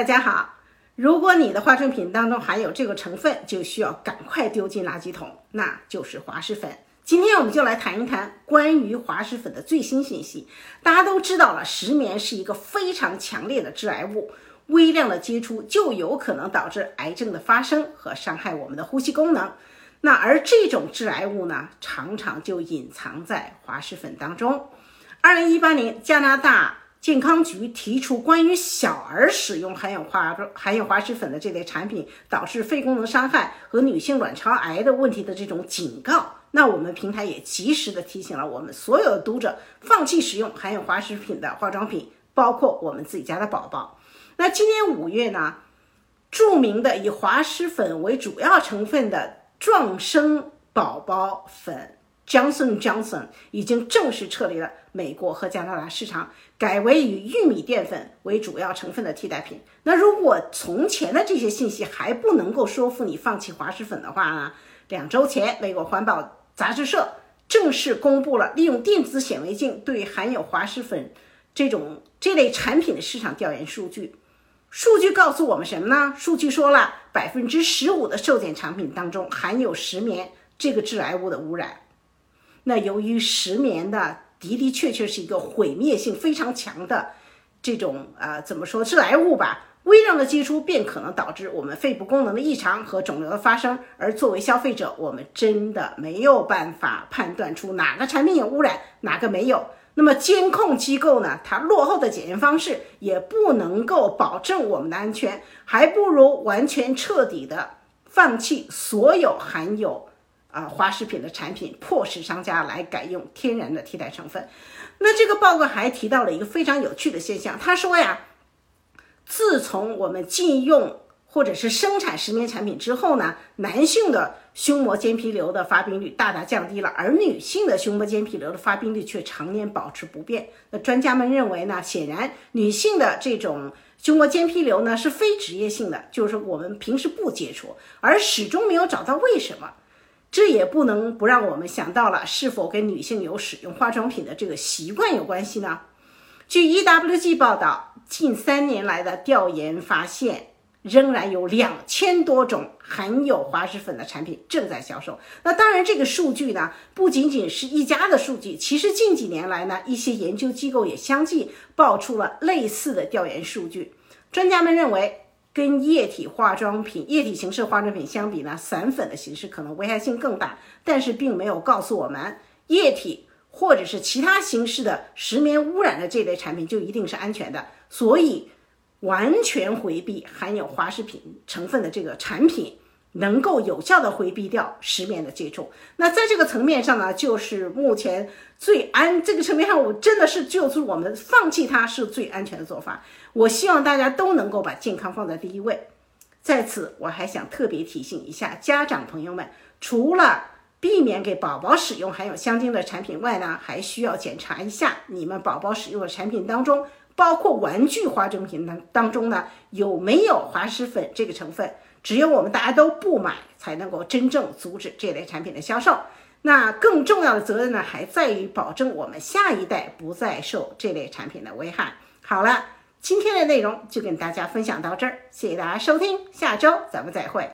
大家好，如果你的化妆品当中含有这个成分，就需要赶快丢进垃圾桶，那就是滑石粉。今天我们就来谈一谈关于滑石粉的最新信息。大家都知道了，石棉是一个非常强烈的致癌物，微量的接触就有可能导致癌症的发生和伤害我们的呼吸功能。那而这种致癌物呢，常常就隐藏在滑石粉当中。二零一八年，加拿大。健康局提出关于小儿使用含有滑含有滑石粉的这类产品导致肺功能伤害和女性卵巢癌的问题的这种警告，那我们平台也及时的提醒了我们所有的读者放弃使用含有滑石品的化妆品，包括我们自己家的宝宝。那今年五月呢，著名的以滑石粉为主要成分的壮生宝宝粉。Johnson Johnson 已经正式撤离了美国和加拿大市场，改为以玉米淀粉为主要成分的替代品。那如果从前的这些信息还不能够说服你放弃滑石粉的话呢？两周前，美国环保杂志社正式公布了利用电子显微镜对含有滑石粉这种这类产品的市场调研数据。数据告诉我们什么呢？数据说了，百分之十五的受检产品当中含有石棉这个致癌物的污染。那由于石棉的的的确确是一个毁灭性非常强的这种呃怎么说致癌物吧，微量的接触便可能导致我们肺部功能的异常和肿瘤的发生。而作为消费者，我们真的没有办法判断出哪个产品有污染，哪个没有。那么监控机构呢，它落后的检验方式也不能够保证我们的安全，还不如完全彻底的放弃所有含有。啊，滑石品的产品迫使商家来改用天然的替代成分。那这个报告还提到了一个非常有趣的现象，他说呀，自从我们禁用或者是生产石棉产品之后呢，男性的胸膜间皮瘤的发病率大大降低了，而女性的胸膜间皮瘤的发病率却常年保持不变。那专家们认为呢，显然女性的这种胸膜间皮瘤呢是非职业性的，就是我们平时不接触，而始终没有找到为什么。这也不能不让我们想到了，是否跟女性有使用化妆品的这个习惯有关系呢？据 EWG 报道，近三年来的调研发现，仍然有两千多种含有滑石粉的产品正在销售。那当然，这个数据呢，不仅仅是一家的数据，其实近几年来呢，一些研究机构也相继爆出了类似的调研数据。专家们认为。跟液体化妆品、液体形式化妆品相比呢，散粉的形式可能危害性更大，但是并没有告诉我们液体或者是其他形式的石棉污染的这类产品就一定是安全的。所以，完全回避含有滑石品成分的这个产品。能够有效的回避掉失眠的接触，那在这个层面上呢，就是目前最安这个层面上，我真的是就是我们放弃它是最安全的做法。我希望大家都能够把健康放在第一位。在此，我还想特别提醒一下家长朋友们，除了避免给宝宝使用含有香精的产品外呢，还需要检查一下你们宝宝使用的产品当中，包括玩具化妆品当当中呢，有没有滑石粉这个成分。只有我们大家都不买，才能够真正阻止这类产品的销售。那更重要的责任呢，还在于保证我们下一代不再受这类产品的危害。好了，今天的内容就跟大家分享到这儿，谢谢大家收听，下周咱们再会。